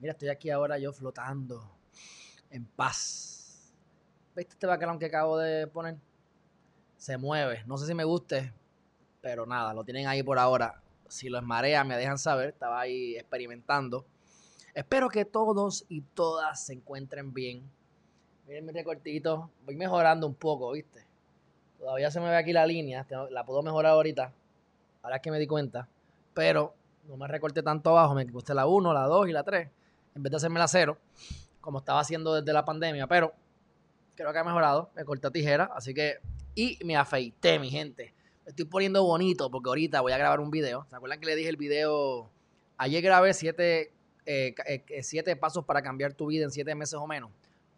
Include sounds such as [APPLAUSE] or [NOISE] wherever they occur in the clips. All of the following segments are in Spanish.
Mira, estoy aquí ahora yo flotando en paz. ¿Viste este background que acabo de poner? Se mueve. No sé si me guste, pero nada, lo tienen ahí por ahora. Si lo esmarea, me dejan saber. Estaba ahí experimentando. Espero que todos y todas se encuentren bien. Miren mi recortito. Voy mejorando un poco, ¿viste? Todavía se me ve aquí la línea. La puedo mejorar ahorita. Ahora es que me di cuenta. Pero no me recorté tanto abajo. Me gusta la 1, la 2 y la 3. En vez de hacerme la 0. Como estaba haciendo desde la pandemia. Pero creo que ha mejorado. Me corté tijera. Así que. Y me afeité, mi gente. Me estoy poniendo bonito porque ahorita voy a grabar un video. ¿Se acuerdan que le dije el video? Ayer grabé 7 eh, eh, siete pasos para cambiar tu vida en 7 meses o menos.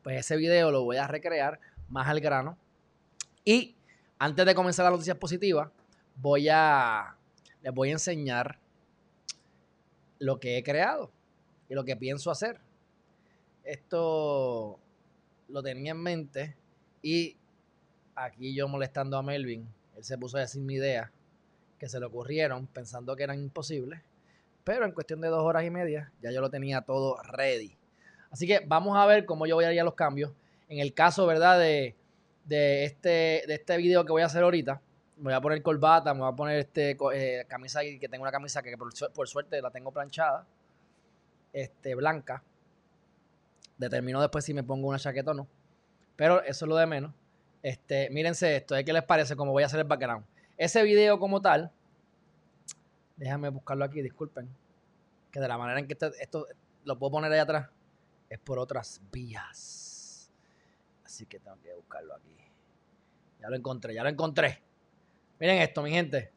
Pues ese video lo voy a recrear más al grano. Y antes de comenzar las noticias positivas, voy a les voy a enseñar lo que he creado y lo que pienso hacer. Esto lo tenía en mente y aquí yo molestando a Melvin, él se puso a decir mi idea, que se le ocurrieron pensando que eran imposibles, pero en cuestión de dos horas y media ya yo lo tenía todo ready. Así que vamos a ver cómo yo voy a ir a los cambios. En el caso, ¿verdad? De, de, este, de este video que voy a hacer ahorita, me voy a poner corbata, me voy a poner este eh, camisa que tengo una camisa que por, suerte la tengo planchada, este, blanca. Determino después si me pongo una chaqueta o no. Pero eso es lo de menos. Este, mírense esto, ¿qué les parece cómo voy a hacer el background? Ese video como tal, déjame buscarlo aquí, disculpen, que de la manera en que este, esto lo puedo poner ahí atrás, es por otras vías. Así que tengo que buscarlo aquí. Ya lo encontré, ya lo encontré. Miren esto, mi gente.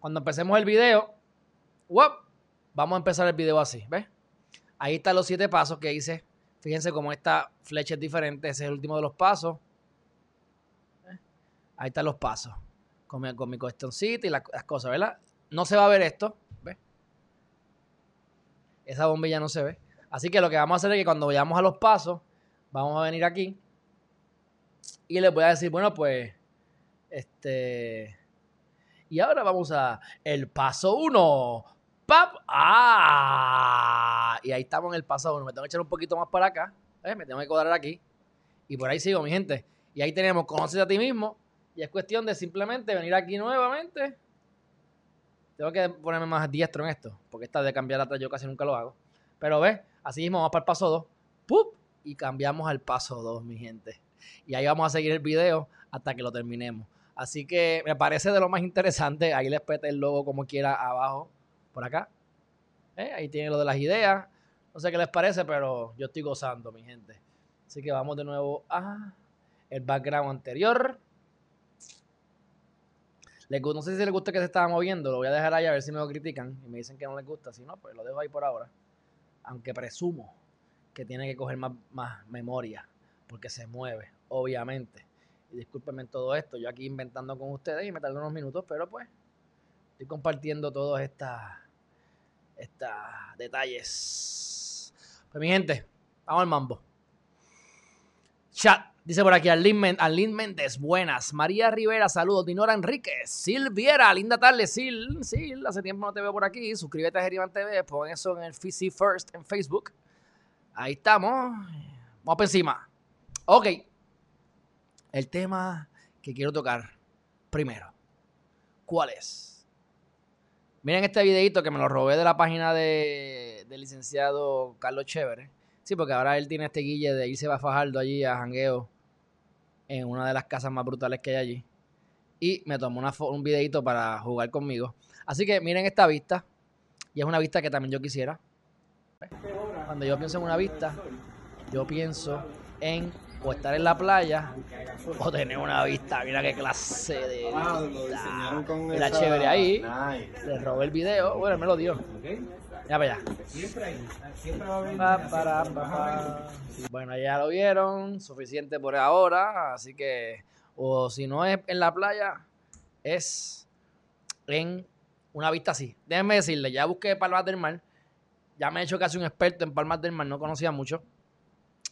Cuando empecemos el video, vamos a empezar el video así, ¿ves? Ahí están los siete pasos que hice. Fíjense cómo esta flecha es diferente. Ese es el último de los pasos. Ahí están los pasos. Con mi, con cuestioncita y las, cosas, ¿verdad? No se va a ver esto. ¿Ves? Esa bombilla no se ve. Así que lo que vamos a hacer es que cuando vayamos a los pasos, vamos a venir aquí. Y les voy a decir, bueno, pues, este y ahora vamos a el paso 1. ¡Pap! ¡Ah! Y ahí estamos en el paso 1. Me tengo que echar un poquito más para acá. ¿eh? Me tengo que cuadrar aquí. Y por ahí sigo, mi gente. Y ahí tenemos conocer a ti mismo. Y es cuestión de simplemente venir aquí nuevamente. Tengo que ponerme más diestro en esto. Porque esta de cambiar atrás yo casi nunca lo hago. Pero ves, así mismo vamos para el paso 2. ¡Pup! Y cambiamos al paso 2, mi gente. Y ahí vamos a seguir el video hasta que lo terminemos. Así que me parece de lo más interesante. Ahí les pete el logo como quiera abajo, por acá. ¿Eh? Ahí tiene lo de las ideas. No sé qué les parece, pero yo estoy gozando, mi gente. Así que vamos de nuevo a el background anterior. no sé si les gusta que se estaba moviendo. Lo voy a dejar ahí a ver si me lo critican. Y me dicen que no les gusta. Si no, pues lo dejo ahí por ahora. Aunque presumo que tiene que coger más, más memoria. Porque se mueve, obviamente. Y discúlpenme todo esto, yo aquí inventando con ustedes y me tardó unos minutos, pero pues estoy compartiendo todos estos detalles. Pues mi gente, vamos al mambo. Chat, dice por aquí Arlín Méndez, buenas. María Rivera, saludos. Dinora Enríquez, Silviera, linda tarde, Sil. Sil, hace tiempo no te veo por aquí. Suscríbete a Geriman TV, pon eso en el FICI First en Facebook. Ahí estamos. Vamos para encima. Ok. El tema que quiero tocar primero. ¿Cuál es? Miren este videito que me lo robé de la página de, del licenciado Carlos Chévere. Sí, porque ahora él tiene este guille de irse a Fajardo allí a jangueo en una de las casas más brutales que hay allí. Y me tomó un videito para jugar conmigo. Así que miren esta vista. Y es una vista que también yo quisiera. Cuando yo pienso en una vista, yo pienso en o estar en la playa o tener una vista. Mira qué clase de vista. Chévere ahí. Le robé el video. Bueno, me lo dio. Ya para allá. Siempre hay, siempre va a haber. Bueno, ya lo vieron, suficiente por ahora, así que, o si no es en la playa, es en una vista así. Déjenme decirle, ya busqué Palmas del Mar, ya me he hecho casi un experto en Palmas del Mar, no conocía mucho,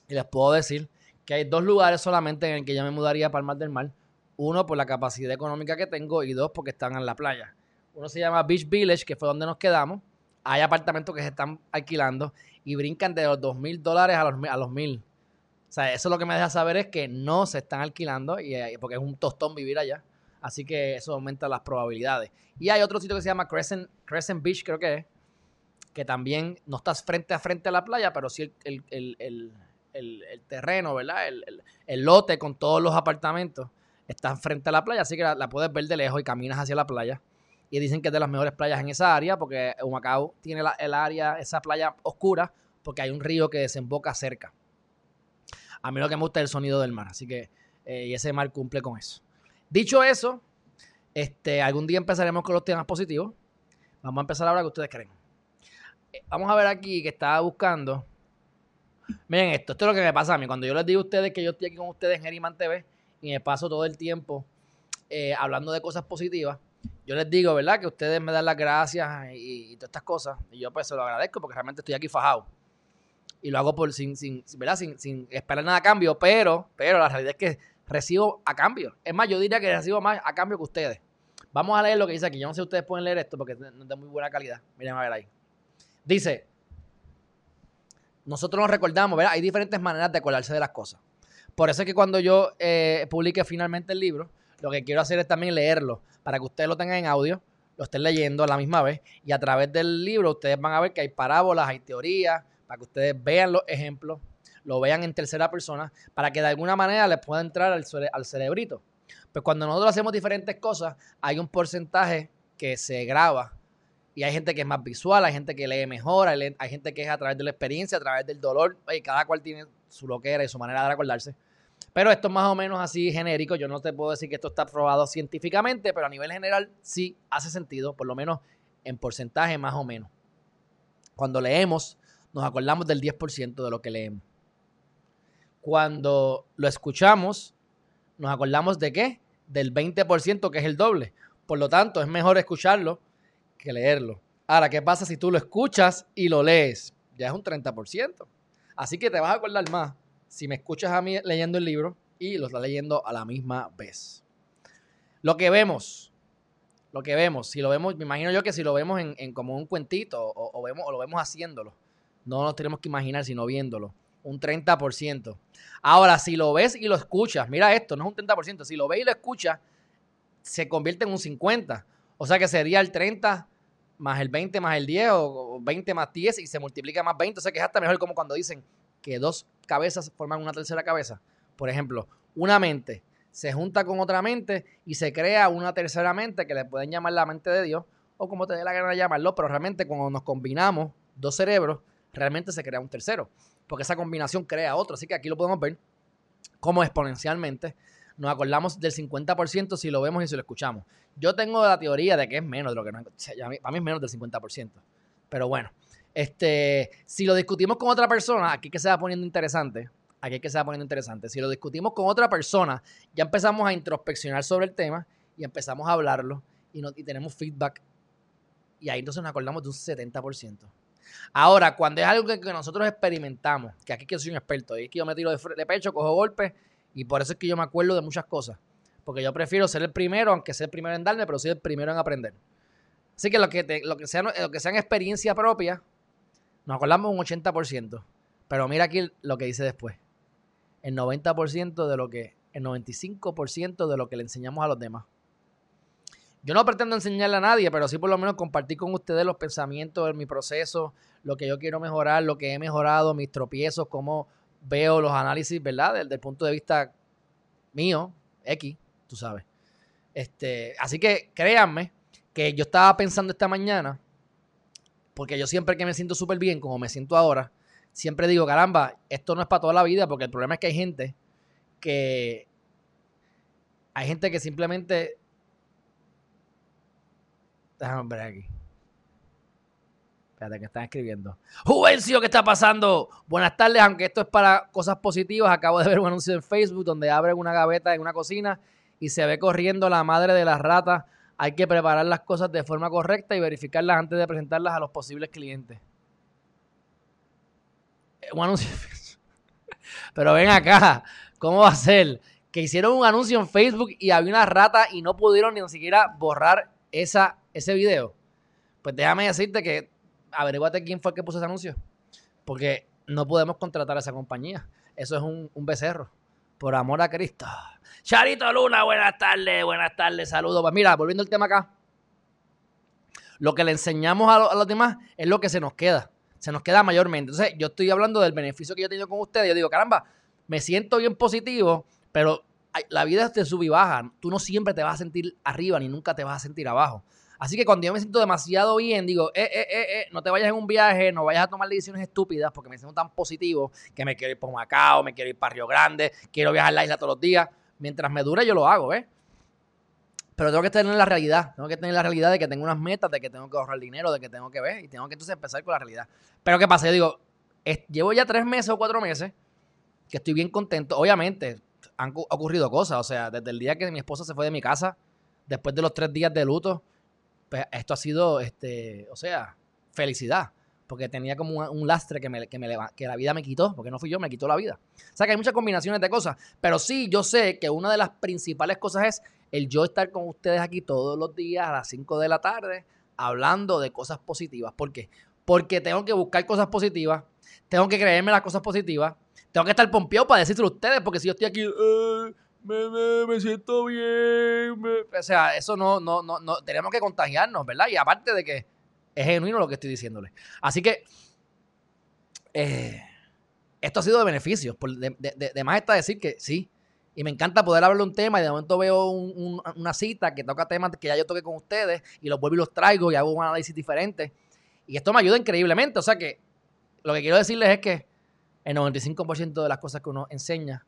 y les puedo decir que hay dos lugares solamente en el que yo me mudaría a Palmas del Mar. Uno, por la capacidad económica que tengo, y dos, porque están en la playa. Uno se llama Beach Village, que fue donde nos quedamos. Hay apartamentos que se están alquilando y brincan de los dos mil dólares a los, a los mil. O sea, eso lo que me deja saber es que no se están alquilando y, eh, porque es un tostón vivir allá. Así que eso aumenta las probabilidades. Y hay otro sitio que se llama Crescent, Crescent Beach, creo que es, que también no estás frente a frente a la playa, pero sí el, terreno, ¿verdad? El, lote con todos los apartamentos está frente a la playa, así que la, puedes ver de lejos y caminas hacia la playa. Y dicen que es de las mejores playas en esa área, porque Humacao tiene el área, esa playa oscura, porque hay un río que desemboca cerca. A mí lo que me gusta es el sonido del mar, así que eh, y ese mar cumple con eso. Dicho eso, este, algún día empezaremos con los temas positivos. Vamos a empezar ahora que ustedes creen. Eh, vamos a ver aquí que estaba buscando. Miren esto, esto es lo que me pasa a mí. Cuando yo les digo a ustedes que yo estoy aquí con ustedes en Geriman TV y me paso todo el tiempo eh, hablando de cosas positivas, yo les digo, ¿verdad? Que ustedes me dan las gracias y, todas estas cosas. Y yo pues se lo agradezco porque realmente estoy aquí fajado y lo hago por sin, sin, ¿verdad? sin, sin esperar nada a cambio, pero, pero la realidad es que recibo a cambio. Es más, yo diría que recibo más a cambio que ustedes. Vamos a leer lo que dice aquí. Yo no sé si ustedes pueden leer esto porque no es de muy buena calidad. Miren a ver ahí. Dice, nosotros nos recordamos, ¿verdad? Hay diferentes maneras de acordarse de las cosas. Por eso es que cuando yo eh, publique finalmente el libro, lo que quiero hacer es también leerlo para que ustedes lo tengan en audio, lo estén leyendo a la misma vez y a través del libro ustedes van a ver que hay parábolas, hay teorías, para que ustedes vean los ejemplos, lo vean en tercera persona, para que de alguna manera les pueda entrar al, al cerebrito. Pues cuando nosotros hacemos diferentes cosas, hay un porcentaje que se graba y hay gente que es más visual, hay gente que lee mejor, hay, gente que es a través de la experiencia, a través del dolor, cada cual tiene su loquera y su manera de recordarse. Pero esto es más o menos así genérico, yo no te puedo decir que esto está probado científicamente, pero a nivel general sí hace sentido, por lo menos en porcentaje más o menos. Cuando leemos, nos acordamos del 10% de lo que leemos. Cuando lo escuchamos, nos acordamos de qué? Del 20% que es el doble. Por lo tanto, es mejor escucharlo que leerlo. Ahora, ¿qué pasa si tú lo escuchas y lo lees? Ya es un 30%. Así que te vas a acordar más si me escuchas a mí leyendo el libro y lo estás leyendo a la misma vez. Lo que vemos, lo que vemos, si lo vemos, me imagino yo que si lo vemos en, como un cuentito o, o lo vemos haciéndolo, no nos tenemos que imaginar, sino viéndolo. Un 30%. Ahora, si lo ves y lo escuchas, mira esto, no es un 30%. Si lo ves y lo escuchas, se convierte en un 50%. O sea que sería el 30 más el 20 más el 10 o 20 más 10 y se multiplica más 20. O sea que es hasta mejor como cuando dicen que dos cabezas forman una tercera cabeza. Por ejemplo, una mente se junta con otra mente y se crea una tercera mente que le pueden llamar la mente de Dios o como te dé la gana de llamarlo, pero realmente cuando nos combinamos dos cerebros, realmente se crea un tercero, porque esa combinación crea otro. Así que aquí lo podemos ver como exponencialmente nos acordamos del 50% si lo vemos y si lo escuchamos. Yo tengo la teoría de que es menos de lo que nos... Para mí es menos del 50%. Pero bueno, este, si lo discutimos con otra persona, aquí que se va poniendo interesante, aquí que se va poniendo interesante. Si lo discutimos con otra persona, ya empezamos a introspeccionar sobre el tema y empezamos a hablarlo y, y tenemos feedback. Y ahí entonces nos acordamos de un 70%. Ahora, cuando es algo que, nosotros experimentamos, que aquí que soy un experto, y es que yo me tiro de, pecho, cojo golpes, y por eso es que yo me acuerdo de muchas cosas. Porque yo prefiero ser el primero, aunque sea el primero en darme, pero soy el primero en aprender. Así que lo que, lo que, sea, lo que sea en experiencia propia, nos acordamos un 80%. Pero mira aquí lo que dice después. El 90% de lo que, el 95% de lo que le enseñamos a los demás. Yo no pretendo enseñarle a nadie, pero sí por lo menos compartir con ustedes los pensamientos mi proceso, lo que yo quiero mejorar, lo que he mejorado, mis tropiezos, cómo veo los análisis, ¿verdad? Desde el punto de vista mío, X, tú sabes. Este, así que créanme que yo estaba pensando esta mañana, porque yo siempre que me siento súper bien, como me siento ahora, siempre digo, caramba, esto no es para toda la vida, porque el problema es que hay gente que... Hay gente que simplemente Déjame ver aquí. Fíjate que están escribiendo. Juvencio, ¿qué está pasando? Buenas tardes, aunque esto es para cosas positivas. Acabo de ver un anuncio en Facebook donde abren una gaveta en una cocina y se ve corriendo la madre de las ratas. Hay que preparar las cosas de forma correcta y verificarlas antes de presentarlas a los posibles clientes. Eh, un anuncio en Facebook. [LAUGHS] Pero ven acá, ¿cómo va a ser? Que hicieron un anuncio en Facebook y había una rata y no pudieron ni siquiera borrar esa, ese video. Pues déjame decirte que averiguate quién fue el que puso ese anuncio. Porque no podemos contratar a esa compañía. Eso es un, becerro. Por amor a Cristo. Charito Luna, buenas tardes, buenas tardes, saludos. Pues mira, volviendo al tema acá. Lo que le enseñamos a, los demás es lo que se nos queda. Se nos queda mayormente. Entonces, yo estoy hablando del beneficio que yo he tenido con ustedes. Yo digo, caramba, me siento bien positivo, pero la vida es de sub y baja. Tú no siempre te vas a sentir arriba ni nunca te vas a sentir abajo. Así que cuando yo me siento demasiado bien, digo, eh, eh, eh, eh, no te vayas en un viaje, no vayas a tomar decisiones estúpidas porque me siento tan positivo que me quiero ir por Macao, me quiero ir para Río Grande, quiero viajar a la isla todos los días. Mientras me dure, yo lo hago, ¿ves? Pero tengo que tener la realidad. Tengo que tener la realidad de que tengo unas metas, de que tengo que ahorrar dinero, de que tengo que ver y tengo que entonces empezar con la realidad. Pero ¿qué pasa? Yo digo, llevo ya tres meses o cuatro meses que estoy bien contento. Obviamente, han ocurrido cosas. O sea, desde el día que mi esposa se fue de mi casa, después de los tres días de luto, pues esto ha sido, este, o sea, felicidad. Porque tenía como un, lastre que, me, que, me, que la vida me quitó, porque no fui yo, me quitó la vida. O sea que hay muchas combinaciones de cosas. Pero sí, yo sé que una de las principales cosas es el yo estar con ustedes aquí todos los días a las 5 de la tarde hablando de cosas positivas. ¿Por qué? Porque tengo que buscar cosas positivas, tengo que creerme las cosas positivas, tengo que estar pompeado para decírselo a ustedes, porque si yo estoy aquí, me, me, siento bien. O sea, eso no, no, no, no, tenemos que contagiarnos, ¿verdad? Y aparte de que es genuino lo que estoy diciéndole. Así que, eh, esto ha sido de beneficios. De, de, más está decir que sí. Y me encanta poder hablar de un tema y de momento veo una cita que toca temas que ya yo toqué con ustedes y los vuelvo y los traigo y hago un análisis diferente. Y esto me ayuda increíblemente. O sea que lo que quiero decirles es que el 95% de las cosas que uno enseña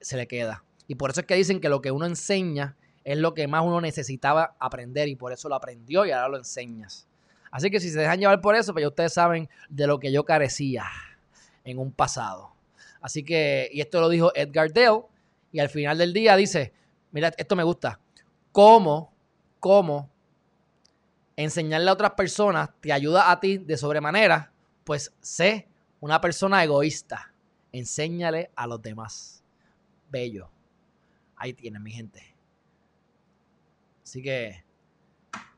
se le queda. Y por eso es que dicen que lo que uno enseña es lo que más uno necesitaba aprender y por eso lo aprendió y ahora lo enseñas. Así que si se dejan llevar por eso, pues ya ustedes saben de lo que yo carecía en un pasado. Así que, y esto lo dijo Edgar Dale, y al final del día dice, mira, esto me gusta, cómo, cómo enseñarle a otras personas te ayuda a ti de sobremanera, pues sé una persona egoísta, enséñale a los demás bello. Ahí tienen, mi gente. Así que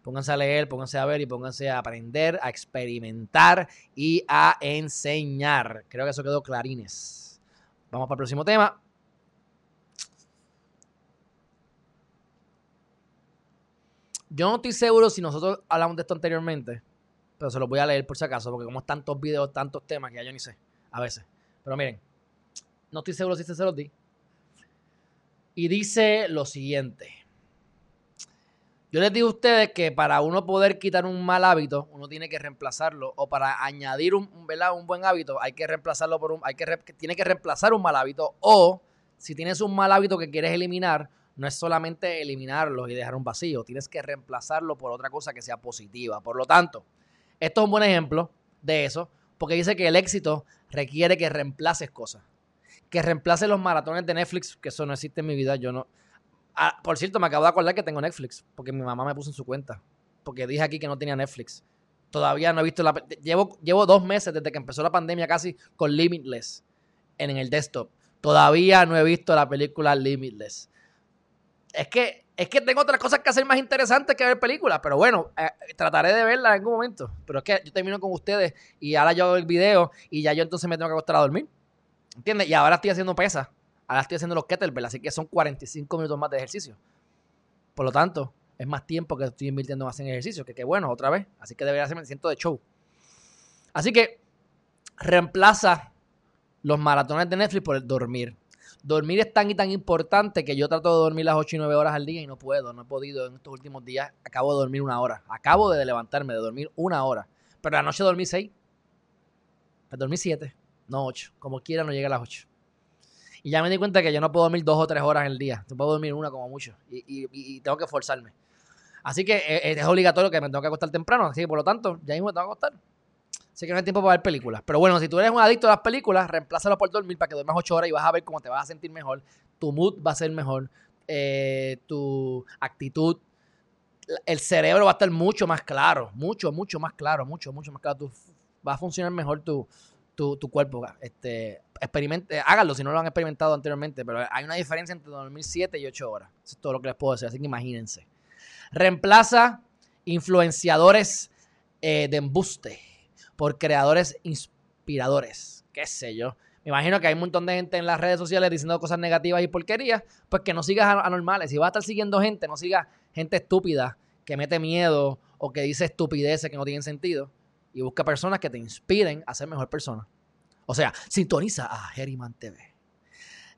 pónganse a leer, pónganse a ver y pónganse a aprender, a experimentar y a enseñar. Creo que eso quedó clarines. Vamos para el próximo tema. Yo no estoy seguro si nosotros hablamos de esto anteriormente, pero se los voy a leer por si acaso, porque como tantos videos, tantos temas que ya yo ni sé, a veces. Pero miren, no estoy seguro si se los di. Y dice lo siguiente. Yo les digo a ustedes que para uno poder quitar un mal hábito, uno tiene que reemplazarlo. O para añadir un, un buen hábito, hay que reemplazarlo por un. Hay que, tiene que reemplazar un mal hábito. O si tienes un mal hábito que quieres eliminar, no es solamente eliminarlo y dejar un vacío. Tienes que reemplazarlo por otra cosa que sea positiva. Por lo tanto, esto es un buen ejemplo de eso. Porque dice que el éxito requiere que reemplaces cosas que reemplace los maratones de Netflix, que eso no existe en mi vida. Yo no. Ah, por cierto, me acabo de acordar que tengo Netflix, porque mi mamá me puso en su cuenta. Porque dije aquí que no tenía Netflix. Todavía no he visto la. Llevo, llevo dos meses desde que empezó la pandemia casi con Limitless en, el desktop. Todavía no he visto la película Limitless. Es que, es que tengo otras cosas que hacer más interesantes que ver películas, pero bueno, eh, trataré de verla en algún momento. Pero es que yo termino con ustedes y ahora yo hago el video y ya yo entonces me tengo que acostar a dormir. ¿Entiendes? Y ahora estoy haciendo pesa. Ahora estoy haciendo los kettlebell, así que son 45 minutos más de ejercicio. Por lo tanto, es más tiempo que estoy invirtiendo más en ejercicio. Que qué bueno, otra vez. Así que debería hacerme el ciento de show. Así que reemplaza los maratones de Netflix por el dormir. Dormir es tan y tan importante que yo trato de dormir las 8 y 9 horas al día y no puedo, no he podido en estos últimos días. Acabo de dormir una hora. Acabo de levantarme, de dormir una hora. Pero anoche dormí 6. Me dormí 7 no 8. Como quiera, no llega a las 8. Y ya me di cuenta que yo no puedo dormir dos o tres horas en el día. Yo puedo dormir una como mucho. Y, tengo que forzarme. Así que eh, es obligatorio que me tengo que acostar temprano. Así que por lo tanto, ya mismo me tengo que acostar. Así que no hay tiempo para ver películas. Pero bueno, si tú eres un adicto a las películas, reemplázalo por dormir para que duermas 8 horas y vas a ver cómo te vas a sentir mejor. Tu mood va a ser mejor. Eh, tu actitud. El cerebro va a estar mucho más claro. Mucho, mucho más claro. Mucho, mucho más claro. va a funcionar mejor tu, tu, cuerpo. Este, experimente, háganlo si no lo han experimentado anteriormente. Pero hay una diferencia entre dormir 7 y 8 horas. Eso es todo lo que les puedo decir. Así que imagínense. Reemplaza influenciadores eh, de embuste por creadores inspiradores. Qué sé yo. Me imagino que hay un montón de gente en las redes sociales diciendo cosas negativas y porquerías. Pues que no sigas anormales. Si vas a estar siguiendo gente, no sigas gente estúpida que mete miedo o que dice estupideces que no tienen sentido. Y busca personas que te inspiren a ser mejor persona. O sea, sintoniza a Geriman TV.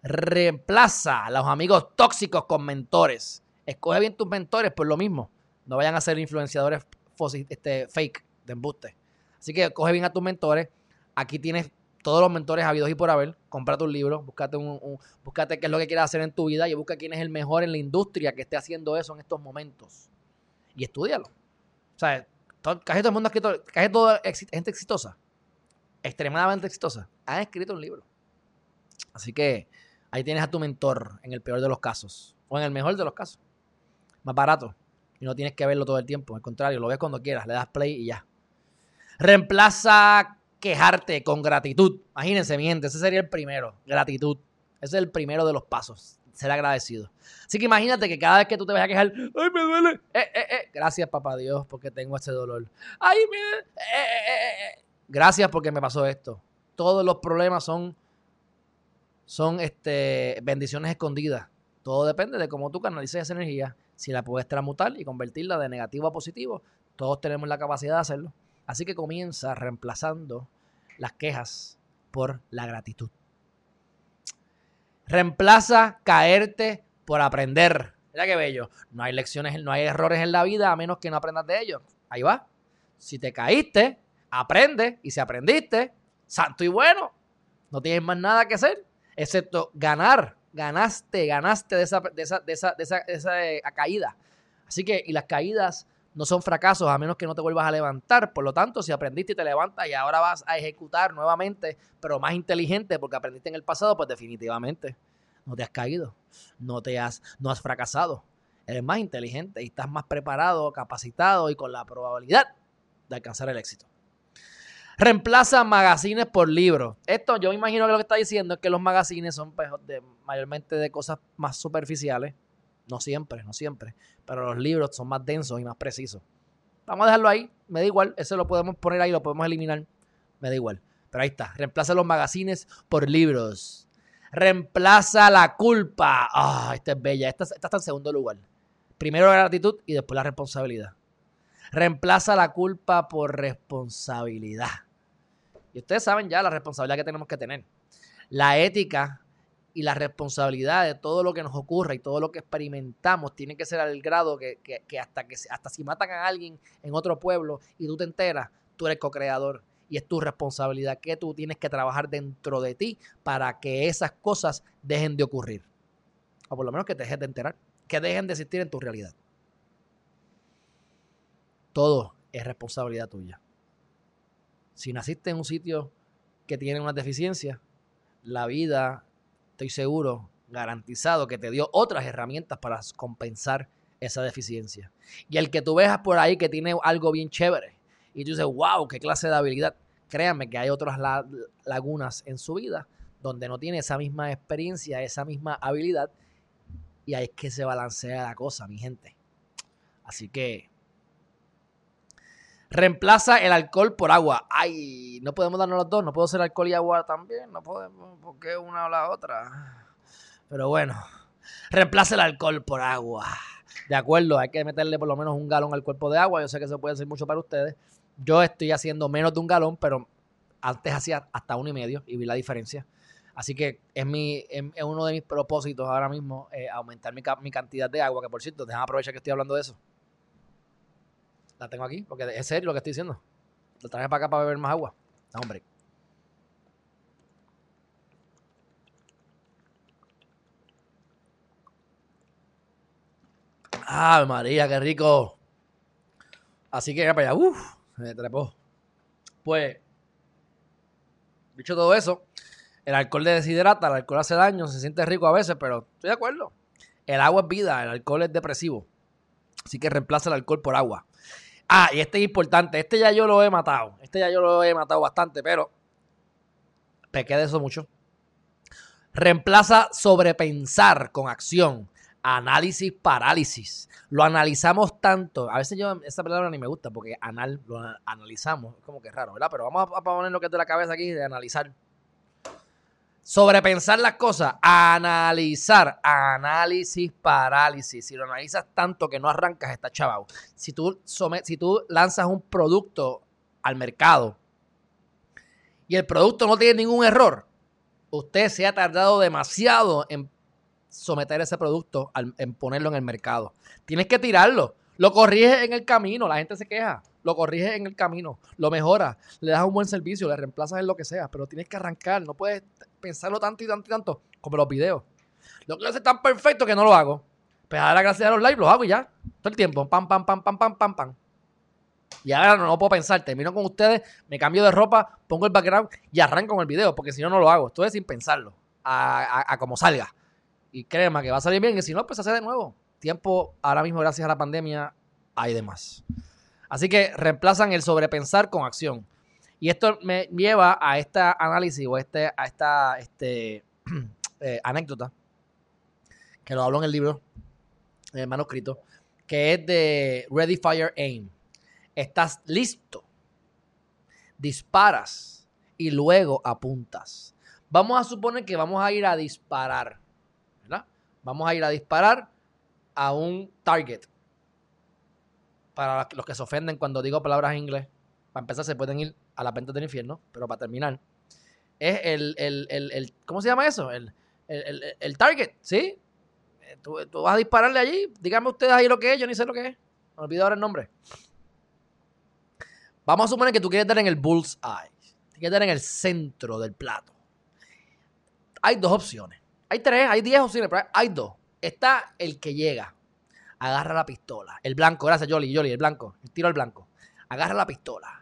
Reemplaza a los amigos tóxicos con mentores. Escoge bien tus mentores por lo mismo. No vayan a ser influenciadores este, fake de embuste. Así que coge bien a tus mentores. Aquí tienes todos los mentores habidos y por haber. Comprate un libro, búscate, un, búscate qué es lo que quieras hacer en tu vida y busca quién es el mejor en la industria que esté haciendo eso en estos momentos. Y estudialo. O sea, casi todo el mundo escrito, casi toda gente exitosa, extremadamente exitosa, ha escrito un libro. Así que ahí tienes a tu mentor en el peor de los casos o en el mejor de los casos. Más barato. Y no tienes que verlo todo el tiempo. Al contrario, lo ves cuando quieras, le das play y ya. Reemplaza quejarte con gratitud. Imagínense, miente, ese sería el primero. Gratitud. Ese es el primero de los pasos. Ser agradecido. Así que imagínate que cada vez que tú te vas a quejar, ¡ay, me duele! Eh, eh, eh. Gracias, papá Dios, porque tengo este dolor. ¡Ay, me... Eh, Gracias porque me pasó esto. Todos los problemas son, son este, bendiciones escondidas. Todo depende de cómo tú canalices esa energía. Si la puedes transmutar y convertirla de negativo a positivo, todos tenemos la capacidad de hacerlo. Así que comienza reemplazando las quejas por la gratitud. Reemplaza caerte por aprender. Mira qué bello. No hay lecciones, no hay errores en la vida a menos que no aprendas de ellos. Ahí va. Si te caíste, aprende. Y si aprendiste, santo y bueno. No tienes más nada que hacer, excepto ganar. Ganaste, ganaste de esa, de esa, de esa, de esa, de esa eh, caída. Así que, y las caídas no son fracasos a menos que no te vuelvas a levantar. Por lo tanto, si aprendiste y te levantas y ahora vas a ejecutar nuevamente, pero más inteligente porque aprendiste en el pasado, pues definitivamente no te has caído, no te has, no has fracasado. Eres más inteligente y estás más preparado, capacitado y con la probabilidad de alcanzar el éxito. Reemplaza magazines por libros. Esto yo me imagino que lo que está diciendo es que los magazines son pues, de, mayormente de cosas más superficiales no siempre, no siempre. Pero los libros son más densos y más precisos. Vamos a dejarlo ahí. Me da igual. Ese lo podemos poner ahí, lo podemos eliminar. Me da igual. Pero ahí está. Reemplaza los magazines por libros. Reemplaza la culpa. Ah, esta es bella. Esta, esta está en segundo lugar. Primero la gratitud y después la responsabilidad. Reemplaza la culpa por responsabilidad. Y ustedes saben ya la responsabilidad que tenemos que tener. La ética y la responsabilidad de todo lo que nos ocurre y todo lo que experimentamos tiene que ser al grado que, hasta que hasta si matan a alguien en otro pueblo y tú te enteras, tú eres co-creador y es tu responsabilidad que tú tienes que trabajar dentro de ti para que esas cosas dejen de ocurrir. O por lo menos que te dejes de enterar, que dejen de existir en tu realidad. Todo es responsabilidad tuya. Si naciste en un sitio que tiene una deficiencia, la vida estoy seguro, garantizado, que te dio otras herramientas para compensar esa deficiencia. Y el que tú veas por ahí que tiene algo bien chévere y tú dices, wow, qué clase de habilidad, créanme que hay otras lagunas en su vida donde no tiene esa misma experiencia, esa misma habilidad, y ahí es que se balancea la cosa, mi gente. Así que reemplaza el alcohol por agua. Ay, no podemos darnos los dos, no puedo ser alcohol y agua también, no podemos, porque una o la otra. Pero bueno, reemplaza el alcohol por agua. De acuerdo, hay que meterle por lo menos un galón al cuerpo de agua. Yo sé que eso puede ser mucho para ustedes. Yo estoy haciendo menos de un galón, pero antes hacía hasta uno y medio y vi la diferencia. Así que es, mi, es, uno de mis propósitos ahora mismo eh, aumentar mi, mi, cantidad de agua, que por cierto, déjame aprovechar que estoy hablando de eso. La tengo aquí, porque es serio lo que estoy diciendo. La traje para acá para beber más agua. No, hombre. ¡Ah, María, qué rico! Así que, para allá, uff, me trepó. Pues, dicho todo eso, el alcohol le deshidrata, el alcohol hace daño, se siente rico a veces, pero estoy de acuerdo. El agua es vida, el alcohol es depresivo. Así que reemplaza el alcohol por agua. Ah, y este es importante. Este ya yo lo he matado. Este ya yo lo he matado bastante, pero pequé de eso mucho. Reemplaza sobrepensar con acción. Análisis, parálisis. Lo analizamos tanto. A veces yo esa palabra ni me gusta porque anal, lo analizamos. Es como que raro, ¿verdad? Pero vamos a poner lo que es de la cabeza aquí de analizar. Sobrepensar las cosas, analizar, análisis, parálisis. Si lo analizas tanto que no arrancas, está chaval. Si tú, si tú lanzas un producto al mercado y el producto no tiene ningún error, usted se ha tardado demasiado en someter ese producto, en ponerlo en el mercado. Tienes que tirarlo. Lo corriges en el camino, la gente se queja. Lo corriges en el camino, lo mejoras, le das un buen servicio, le reemplazas en lo que sea, pero tienes que arrancar. No puedes pensarlo tanto y tanto y tanto como los videos. Lo que hace tan perfecto que no lo hago. Pues a la gracia de los live, los hago y ya. Todo el tiempo. Pam, pam, pam, pam, pam, pam, pam. Y ahora no, puedo pensar. Termino con ustedes, me cambio de ropa, pongo el background y arranco con el video. Porque si no, no lo hago. Esto es sin pensarlo. A, a, como salga. Y créeme que va a salir bien. Y si no, pues hace de nuevo. Tiempo, ahora mismo, gracias a la pandemia, hay de más. Así que reemplazan el sobrepensar con acción. Y esto me lleva a este análisis o este, a esta este, [CLEARS THROAT] eh, anécdota que lo hablo en el libro, en el manuscrito, que es de Ready Fire Aim. Estás listo, disparas y luego apuntas. Vamos a suponer que vamos a ir a disparar, ¿verdad? Vamos a ir a disparar a un target. Para los que se ofenden cuando digo palabras en inglés, para empezar se pueden ir a las ventas del infierno, pero para terminar, es el, el, el, ¿cómo se llama eso? El, el target, ¿sí? Eh, tú, vas a dispararle allí, díganme ustedes ahí lo que es, yo ni sé lo que es, me olvido ahora el nombre. Vamos a suponer que tú quieres dar en el bull's eye, quieres dar en el centro del plato. Hay dos opciones, hay tres, hay diez opciones, pero hay dos. Está el que llega, agarra la pistola, el blanco, gracias Jolly, Jolly, el blanco, tiro al blanco, agarra la pistola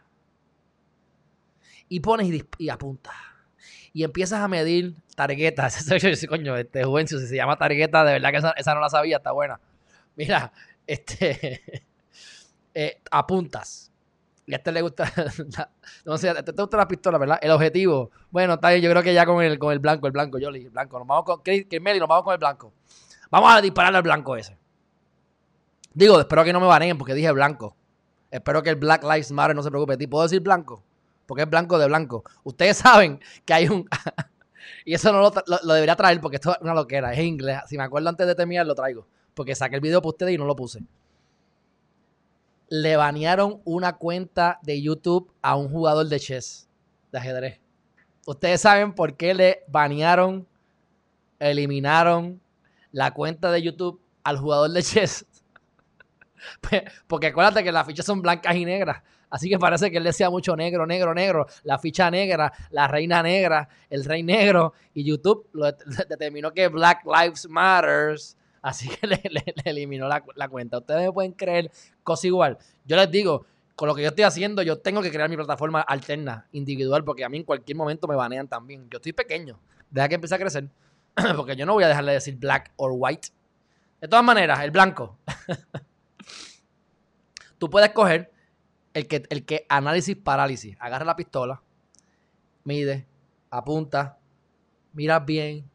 y pones y, apuntas. Y empiezas a medir tarjetas. [LAUGHS] coño, este Juvencio, si se llama tarjeta, de verdad que esa, no la sabía, está buena. Mira, [LAUGHS] este eh, apuntas. Y a este le gusta. [LAUGHS] no sé, a este te gusta la pistola, ¿verdad? El objetivo. Bueno, está yo creo que ya con el, con el blanco, el blanco, yo el blanco. Nos vamos con. nos vamos con el blanco. Vamos a dispararle al blanco ese. Digo, espero que no me baneen porque dije blanco. Espero que el Black Lives Matter no se preocupe. ¿Puedo decir blanco? porque es blanco de blanco. Ustedes [LAUGHS] saben que hay un... [LAUGHS] y eso no lo, debería traer porque esto es una loquera, es inglés. Si me acuerdo antes de terminar, lo traigo. Porque saqué el video para ustedes y no lo puse. Le banearon una cuenta de YouTube a un jugador de chess, de ajedrez. Ustedes saben por qué le banearon, eliminaron la cuenta de YouTube al jugador de [LAUGHS] chess. [LAUGHS] Porque acuérdate que las fichas son blancas y negras. Así que parece que él decía mucho negro, negro, negro, la ficha negra, la reina negra, el rey negro. Y YouTube lo [LAUGHS] determinó que Black Lives Matters. Así que [LAUGHS] le, eliminó la, cuenta. Ustedes me pueden creer cosa igual. Yo les digo, con lo que yo estoy haciendo, yo tengo que crear mi plataforma alterna, individual, porque a mí en cualquier momento me banean también. Yo estoy pequeño. Deja que empiece a crecer. [CLEARS THROAT] porque yo no voy a dejarle de decir black or white. De todas maneras, el blanco. Tú puedes coger el que, el que análisis parálisis. Agarra la pistola, mide, apunta, miras bien,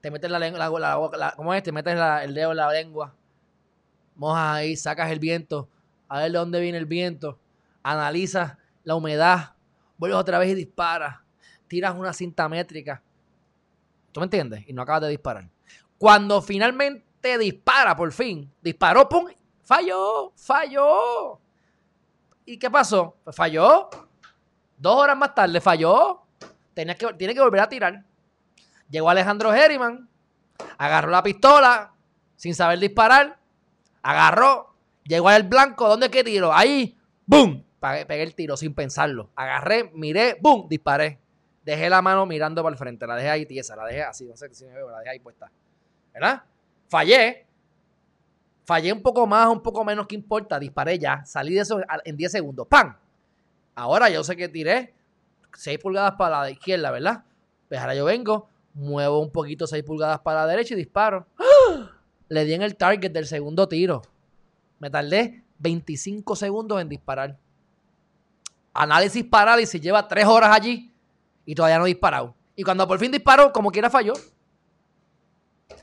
te metes la lengua, la, ¿cómo es? Te metes el dedo en la lengua, mojas ahí, sacas el viento, a ver de dónde viene el viento, analizas la humedad, vuelves otra vez y disparas, tiras una cinta métrica. ¿Tú me entiendes? Y no acabas de disparar. Cuando finalmente dispara, por fin, disparó, ¡pum! Falló, falló. ¿Y qué pasó? Pues falló. Dos horas más tarde falló. Tenía que, tiene que volver a tirar. Llegó Alejandro Herriman, agarró la pistola sin saber disparar, agarró, llegó al blanco, ¿dónde que tiro? Ahí, ¡boom! Pegué el tiro sin pensarlo. Agarré, miré, ¡boom! Disparé. Dejé la mano mirando para el frente, la dejé ahí tiesa, la dejé así, no sé si me veo, la dejé ahí puesta. ¿Verdad? Fallé. Fallé un poco más, un poco menos, ¿qué importa? Disparé ya, salí de eso en 10 segundos. ¡Pam! Ahora yo sé que tiré 6 pulgadas para la izquierda, ¿verdad? Pues ahora yo vengo, muevo un poquito 6 pulgadas para la derecha y disparo. ¡Ah! Le di en el target del segundo tiro. Me tardé 25 segundos en disparar. Análisis parálisis, lleva 3 horas allí y todavía no he disparado. Y cuando por fin disparó, como quiera falló.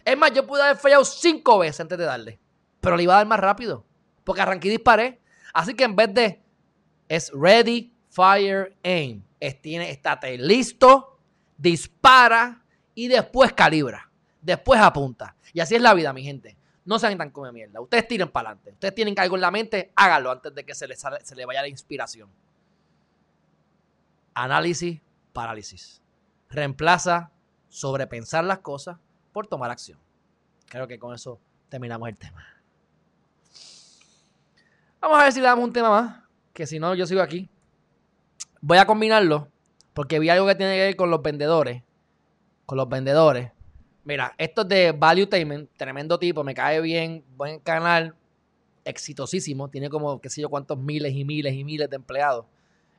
Es más, yo pude haber fallado 5 veces antes de darle. Pero le iba a dar más rápido. Porque arranqué y disparé. Así que en vez de es ready, fire, aim. Es, tiene, estate listo, dispara y después calibra. Después apunta. Y así es la vida, mi gente. No sean tan come mierda. Ustedes tiren para adelante. Ustedes tienen algo en la mente, háganlo antes de que se les, se les vaya la inspiración. Análisis, parálisis. Reemplaza sobrepensar las cosas por tomar acción. Creo que con eso terminamos el tema. Vamos a ver si le damos un tema más, que si no, yo sigo aquí. Voy a combinarlo porque vi algo que tiene que ver con los vendedores. Con los vendedores. Mira, esto es de Value Tainment, tremendo tipo, me cae bien, buen canal, exitosísimo, tiene como qué sé yo cuántos miles y miles y miles de empleados.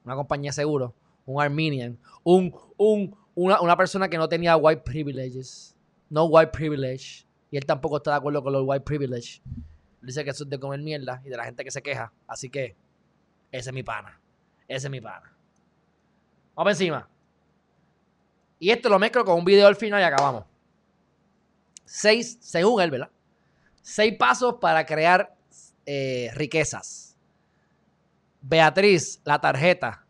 Una compañía de seguro, un Armenian, un, un, una, una persona que no tenía white privileges, no white privilege, y él tampoco está de acuerdo con los white privilege. Dice que eso es de comer mierda y de la gente que se queja. Así que ese es mi pana. Ese es mi pana. Vamos encima. Y esto lo mezclo con un video al final y acabamos seis, según él, ¿verdad? Seis pasos para crear eh, riquezas. Beatriz, la tarjeta.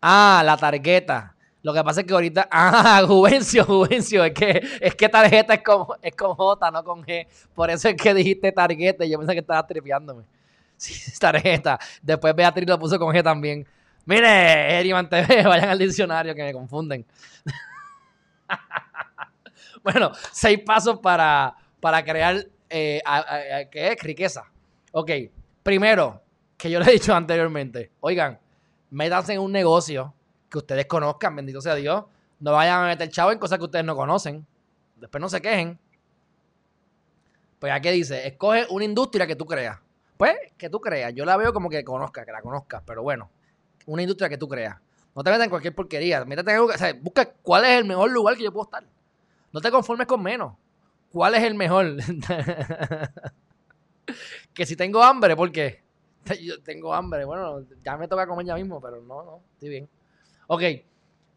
Ah, la tarjeta. Lo que pasa es que ahorita, [LAUGHS] ah, Juvencio, Juvencio, es que, es que tarjeta es con, es con J, no con G. Por eso es que dijiste tarjeta yo pensé que estabas tripeándome. [LAUGHS] Sí, tarjeta. Después Beatriz lo puso con G también. Mire, Eriman TV, [LAUGHS] vayan al diccionario que me confunden. Bueno, seis pasos para, para crear eh, ¿qué es? riqueza. Ok, primero, que yo le he dicho anteriormente, oigan, métanse en un negocio que ustedes conozcan, bendito sea Dios. No vayan a meter chavo en cosas que ustedes no conocen. Después no se quejen. Pues aquí dice, escoge una industria que tú creas. Pues, que tú creas. Yo la veo como que conozca, que la conozcas, pero bueno, una industria que tú creas. No te metas en cualquier porquería. Métete en o sea, busca cuál es el mejor lugar que yo puedo estar. No te conformes con menos. ¿Cuál es el mejor? [LAUGHS] que si tengo hambre, ¿por qué? [LAUGHS] Yo tengo hambre. Bueno, ya me toca comer ya mismo, pero no, no, estoy bien. Ok.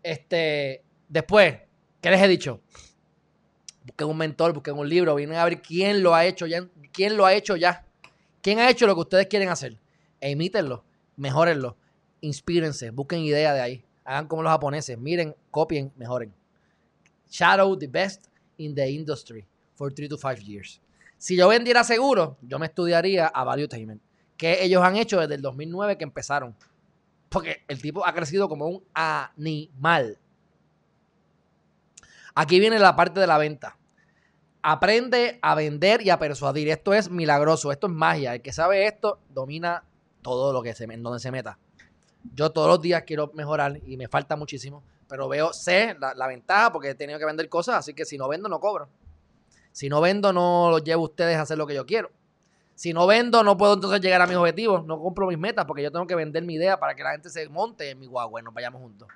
Este. Después, ¿qué les he dicho? Busquen un mentor, busquen un libro, vienen a ver quién lo ha hecho ya. ¿Quién lo ha hecho ya? ¿Quién ha hecho lo que ustedes quieren hacer? E imítenlo, mejórenlo, inspírense, busquen ideas de ahí. Hagan como los japoneses, miren, copien, mejoren. Shadow the best in the industry for three to five years. Si yo vendiera seguro, yo me estudiaría a Value Tainment, que ellos han hecho desde el 2009 que empezaron. Porque el tipo ha crecido como un animal. Aquí viene la parte de la venta. Aprende a vender y a persuadir. Esto es milagroso, esto es magia. El que sabe esto domina todo lo que se, en donde se meta. Yo todos los días quiero mejorar y me falta muchísimo pero veo, sé la, ventaja porque he tenido que vender cosas, así que si no vendo, no cobro. Si no vendo, no los llevo a ustedes a hacer lo que yo quiero. Si no vendo, no puedo entonces llegar a mis objetivos, no compro mis metas porque yo tengo que vender mi idea para que la gente se monte en mi guagua nos vayamos juntos.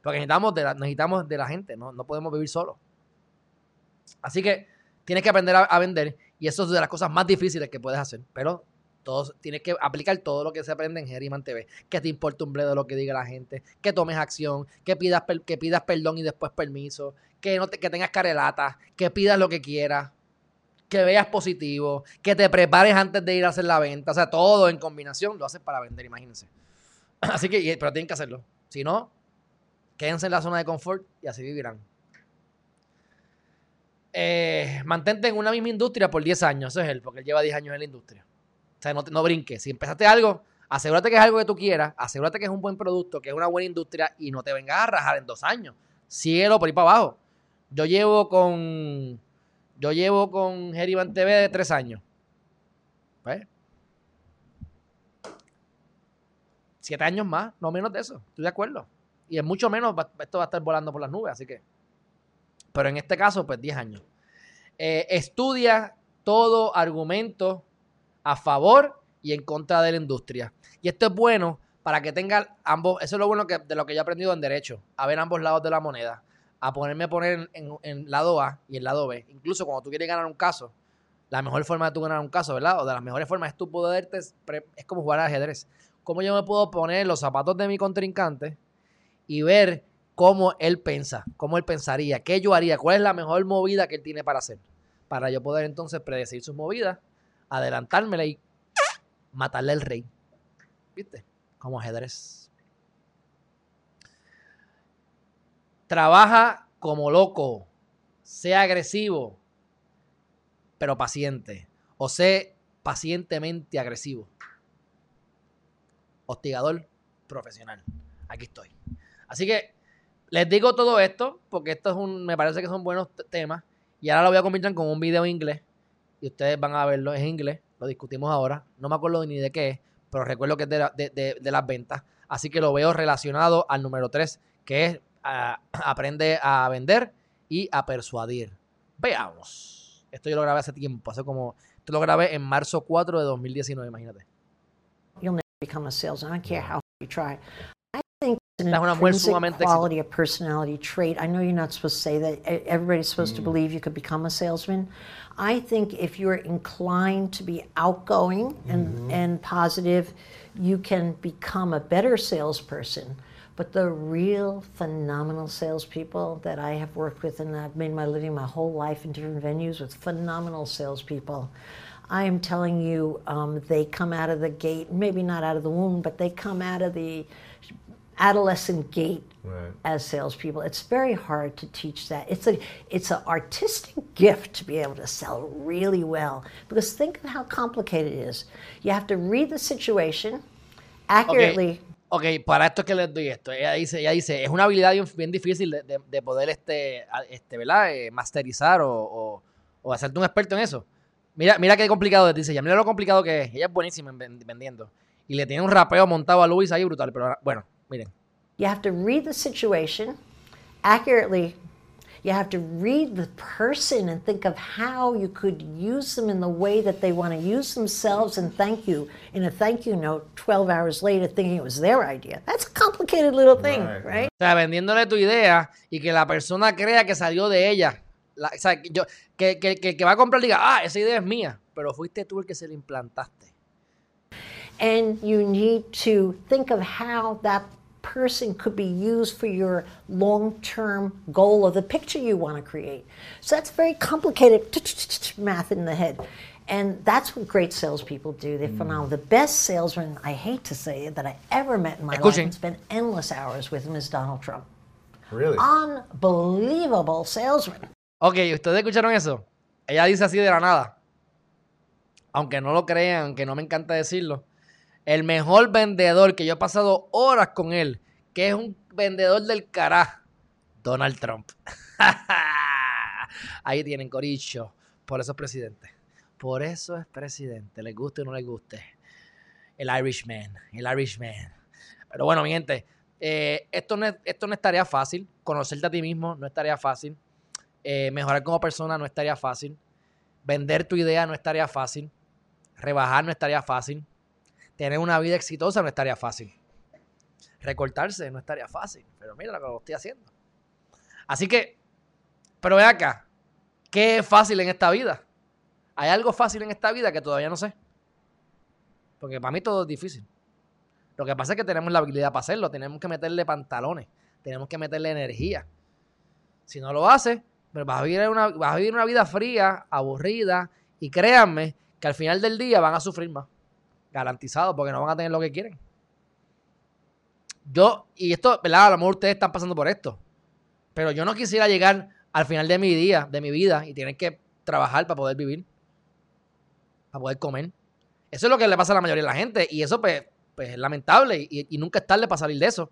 Porque necesitamos de la, necesitamos de la gente, no, no podemos vivir solos. Así que tienes que aprender a, vender y eso es de las cosas más difíciles que puedes hacer, pero tienes que aplicar todo lo que se aprende en Geriman TV. Que te importe un bledo lo que diga la gente, que tomes acción, que pidas, que pidas perdón y después permiso, que, no te, que tengas carelata, que pidas lo que quieras, que veas positivo, que te prepares antes de ir a hacer la venta. O sea, todo en combinación lo haces para vender, imagínense. [CLEARS THROAT] Así que, pero tienen que hacerlo. Si no, quédense en la zona de confort y así vivirán. Eh, mantente en una misma industria por 10 años. Eso es él, porque él lleva 10 años en la industria. O sea, no, no brinques. Si empezaste algo, asegúrate que es algo que tú quieras, asegúrate que es un buen producto, que es una buena industria y no te vengas a rajar en dos años. Síguelo por ahí para abajo. Yo llevo con. Yo llevo con Geriban TV de tres años. Pues. Siete años más, no menos de eso. Estoy de acuerdo. Y es mucho menos, esto va a estar volando por las nubes, así que. Pero en este caso, pues 10 años. Eh, estudia todo argumento a favor y en contra de la industria. Y esto es bueno para que tenga ambos, eso es lo bueno que, de lo que yo he aprendido en derecho, a ver ambos lados de la moneda, a ponerme a poner en, en lado A y en lado B. Incluso cuando tú quieres ganar un caso, la mejor forma de tú ganar un caso, ¿verdad? O de las mejores formas es tú poderte, es como jugar al ajedrez. ¿Cómo yo me puedo poner los zapatos de mi contrincante y ver cómo él piensa, cómo él pensaría, qué yo haría, cuál es la mejor movida que él tiene para hacer? Para yo poder entonces predecir sus movidas, adelantármela y matarle al rey. ¿Viste? Como ajedrez. Trabaja como loco, sea agresivo, pero paciente. O sé pacientemente agresivo. Hostigador profesional. Aquí estoy. Así que les digo todo esto porque esto es un, me parece que son buenos temas. Y ahora lo voy a convertir con un video en inglés. Y ustedes van a verlo en inglés. Lo discutimos ahora. No me acuerdo ni de qué es, pero recuerdo que es de, las ventas. Así que lo veo relacionado al número 3, que es ah, [CLEARS THROAT] aprende a vender y a persuadir. Veamos. Esto yo lo grabé hace tiempo, hace como, esto lo grabé en marzo 4 de 2019, imagínate. You'll never become a salesman. I don't care how you try. I think it's an intrinsic quality, a personality trait. I know you're not supposed to say that. Everybody's supposed mm. to believe you could become a salesman. I think if you're inclined to be outgoing and, mm-hmm. and positive, you can become a better salesperson. But the real phenomenal salespeople that I have worked with, and I've made my living my whole life in different venues with phenomenal salespeople. I am telling you, um, they come out of the gate, maybe not out of the womb, but they come out of the adolescent gate right. as salespeople. It's very hard to teach that. It's a it's an artistic gift to be able to sell really well. Because think of how complicated it is. You have to read the situation accurately. Okay. Ok, para esto es que les doy esto. Ella dice, ella dice, es una habilidad bien difícil de, de, poder este, este, ¿verdad? Eh, masterizar o, o, o, hacerte un experto en eso. Mira, mira qué complicado dice ella. Mira lo complicado que es. Ella es buenísima en vendiendo. Y le tiene un rapeo montado a Luis ahí brutal. Pero bueno, miren. You have to read the situation accurately You have to read the person and think of how you could use them in the way that they want to use themselves and thank you in a thank you note 12 hours later thinking it was their idea. That's a complicated little thing, right? right? O sea, vendiéndole tu idea y que la persona crea que salió de ella. La, o sea, yo, que, que, que, que va a comprar y diga, ah, esa idea es mía, pero fuiste tú el que se la implantaste. And you need to think of how that person could be used for your long term goal or the picture you want to create. So that's very complicated [LAUGHS] math in the head. And that's what great salespeople do. They're mm. phenomenal. The best salesman, I hate to say it, that I ever met in my life and spent endless hours with him is Donald Trump. Really? Unbelievable salesman. Ok, ¿ustedes escucharon eso? Ella dice así de la nada. Aunque no lo crean, aunque no me encanta decirlo. El mejor vendedor que yo he pasado horas con él, que es un vendedor del carajo, Donald Trump. [LAUGHS] Ahí tienen Coricho. Por eso es presidente. Por eso es presidente. Les guste o no les guste. El Irishman. El Irishman. Pero bueno, mi gente. Eh, esto, no es, esto no estaría fácil. Conocerte a ti mismo no estaría fácil. Eh, mejorar como persona no estaría fácil. Vender tu idea no estaría fácil. Rebajar no estaría fácil tener una vida exitosa no estaría fácil. Recortarse no estaría fácil. Pero mira lo que lo estoy haciendo. Así que, pero ve acá, ¿qué es fácil en esta vida? Hay algo fácil en esta vida que todavía no sé. Porque para mí todo es difícil. Lo que pasa es que tenemos la habilidad para hacerlo. Tenemos que meterle pantalones. Tenemos que meterle energía. Si no lo haces, pues vas vas a vivir una vida fría, aburrida. Y créanme que al final del día van a sufrir más garantizado, porque no van a tener lo que quieren. Yo, y esto, ¿verdad? A lo mejor ustedes están pasando por esto. Pero yo no quisiera llegar al final de mi día, de mi vida, y tener que trabajar para poder vivir. Para poder comer. Eso es lo que le pasa a la mayoría de la gente. Y eso, pues, pues es lamentable. Y, nunca es tarde para salir de eso.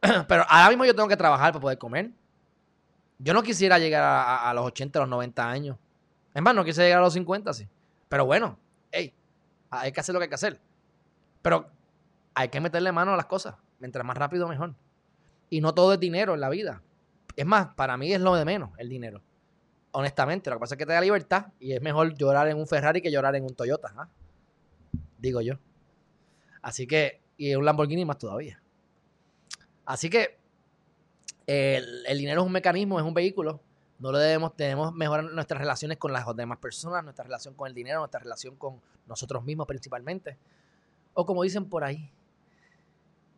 [CLEARS THROAT] Pero ahora mismo yo tengo que trabajar para poder comer. Yo no quisiera llegar a, los 80, a los 90 años. Es más, no quisiera llegar a los 50, sí. Pero bueno, hay que hacer lo que hay que hacer. Pero hay que meterle mano a las cosas. Mientras más rápido, mejor. Y no todo es dinero en la vida. Es más, para mí es lo de menos, el dinero. honestamente. Lo que pasa es que te da libertad y es mejor llorar en un Ferrari que llorar en un Toyota. ¿ah? Digo yo. Así que, y un Lamborghini más todavía. Así que el, dinero es un mecanismo, es un vehículo. No lo debemos, debemos mejorar nuestras relaciones con las demás personas, nuestra relación con el dinero, nuestra relación con nosotros mismos principalmente. O como dicen por ahí,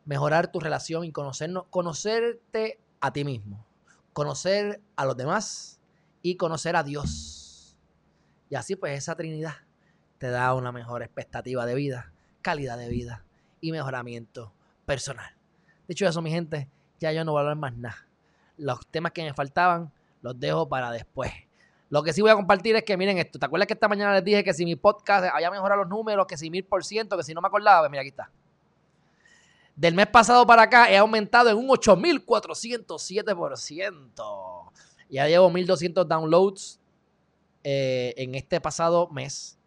mejorar tu relación y conocernos, conocerte a ti mismo, conocer a los demás y conocer a Dios. Y así pues esa Trinidad te da una mejor expectativa de vida, calidad de vida y mejoramiento personal. Dicho eso, mi gente, ya yo no voy a hablar más nada. Los temas que me faltaban los dejo para después. Lo que sí voy a compartir es que miren esto. ¿Te acuerdas que esta mañana les dije que si mi podcast había mejorado los números, que si mil por ciento, que si no me acordaba? Pues mira, aquí está. Del mes pasado para acá he aumentado en un 8407%. Ya llevo 1200 downloads eh, en este pasado mes,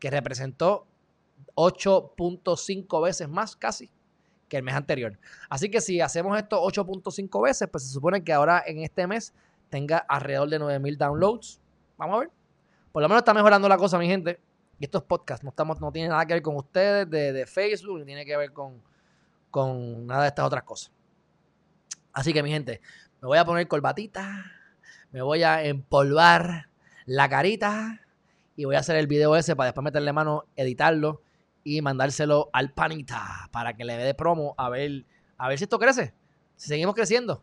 que representó 8.5 veces más casi que el mes anterior. Así que si hacemos esto 8.5 veces, pues se supone que ahora en este mes tenga alrededor de 9000 downloads. Vamos a ver. Por lo menos está mejorando la cosa, mi gente. Y estos podcasts no, estamos, no tienen nada que ver con ustedes de, Facebook, ni tiene que ver con, con nada de estas otras cosas. Así que, mi gente, me voy a poner colbatita, me voy a empolvar la carita y voy a hacer el video ese para después meterle mano, editarlo y mandárselo al panita para que le dé de promo a ver, a ver si esto crece, si seguimos creciendo.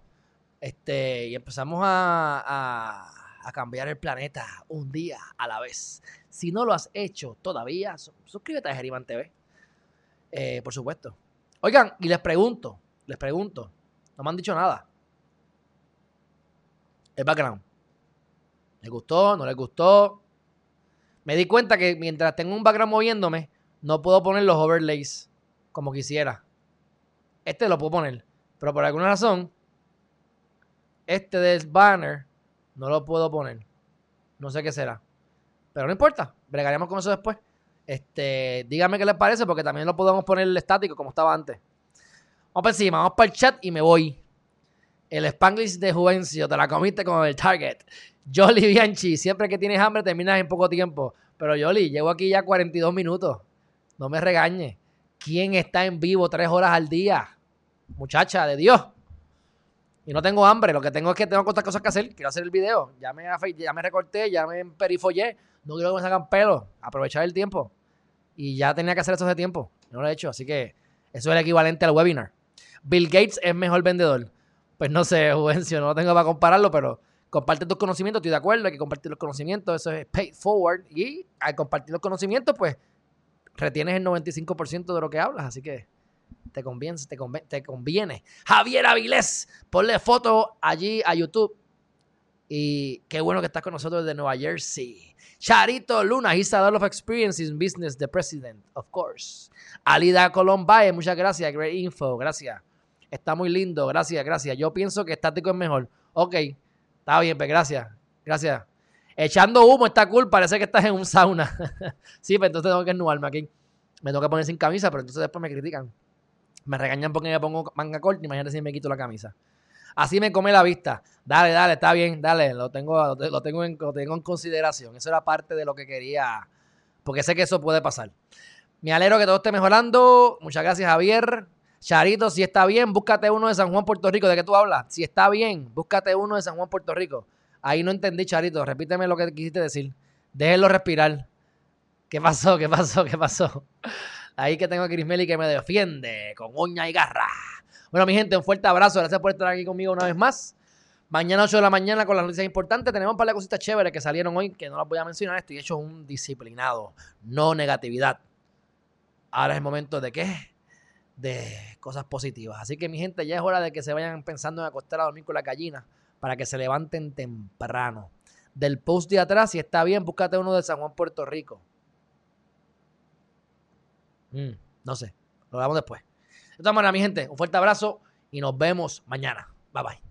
Este, y empezamos a, cambiar el planeta un día a la vez. Si no lo has hecho todavía, suscríbete a Geriman TV. Eh, por supuesto. Oigan, y les pregunto, les pregunto, no me han dicho nada. El background. ¿Les gustó? ¿No les gustó? Me di cuenta que mientras tengo un background moviéndome, no puedo poner los overlays como quisiera. Este lo puedo poner, pero por alguna razón, este del banner no lo puedo poner. No sé qué será. Pero no importa, bregaremos con eso después. Este, díganme qué les parece, porque también lo podemos poner el estático como estaba antes. Vamos para encima, vamos para el chat y me voy. El Spanglish de Juvencio, te la comiste con el Target. Jolly Bianchi, siempre que tienes hambre terminas en poco tiempo. Pero Jolly, llevo aquí ya 42 minutos. No me regañe. ¿Quién está en vivo tres horas al día? Muchacha de Dios. Y no tengo hambre. Lo que tengo es que tengo otras cosas que hacer. Quiero hacer el video. Ya me, ya me recorté, ya me perifollé. No quiero que me sacan pelo. Aprovechar el tiempo. Y ya tenía que hacer eso de tiempo. No lo he hecho. Así que eso es el equivalente al webinar. Bill Gates es mejor vendedor. Pues no sé, [LAUGHS] Juvencio, no tengo para compararlo, pero comparte tus conocimientos. Estoy de acuerdo, hay que compartir los conocimientos. Eso es pay forward. Y al compartir los conocimientos, pues retienes el 95% de lo que hablas, así que te conviene, te, conviene. Javier Avilés, ponle foto allí a YouTube. Y qué bueno que estás con nosotros desde Nueva Jersey. Charito Luna, he's a lot of experience in business, the president, of course. Alida Colombaye, muchas gracias, great info, gracias. Está muy lindo, gracias, gracias. Yo pienso que estático es mejor. Ok, está bien, pues gracias, gracias. Echando humo está cool, parece que estás en un sauna. [LAUGHS] sí, pero pues entonces tengo que ennuarme aquí. Me tengo que poner sin camisa, pero entonces después me critican. Me regañan porque me pongo manga corta, imagínate si me quito la camisa. Así me come la vista. Dale, dale, está bien, dale, lo tengo, lo tengo, en, lo tengo en consideración. Eso era parte de lo que quería, porque sé que eso puede pasar. Me alegro que todo esté mejorando. Muchas gracias, Javier. Charito, si está bien, búscate uno de San Juan, Puerto Rico. ¿De qué tú hablas? Si está bien, búscate uno de San Juan, Puerto Rico. Ahí no entendí, Charito. Repíteme lo que quisiste decir. Déjenlo respirar. ¿Qué pasó? ¿Qué pasó? ¿Qué pasó? Ahí que tengo a Crismeli que me defiende con uña y garra. Bueno, mi gente, un fuerte abrazo. Gracias por estar aquí conmigo una vez más. Mañana 8 de la mañana con las noticias importantes. Tenemos un par de cositas chéveres que salieron hoy que no las voy a mencionar. Estoy hecho un disciplinado, no negatividad. Ahora es el momento de qué? De cosas positivas. Así que mi gente, ya es hora de que se vayan pensando en acostar a dormir con la gallina para que se levanten temprano. Del post de atrás, si está bien, búscate uno de San Juan, Puerto Rico. Mm, no sé, lo hablamos después. De todas maneras, mi gente, un fuerte abrazo y nos vemos mañana. Bye bye.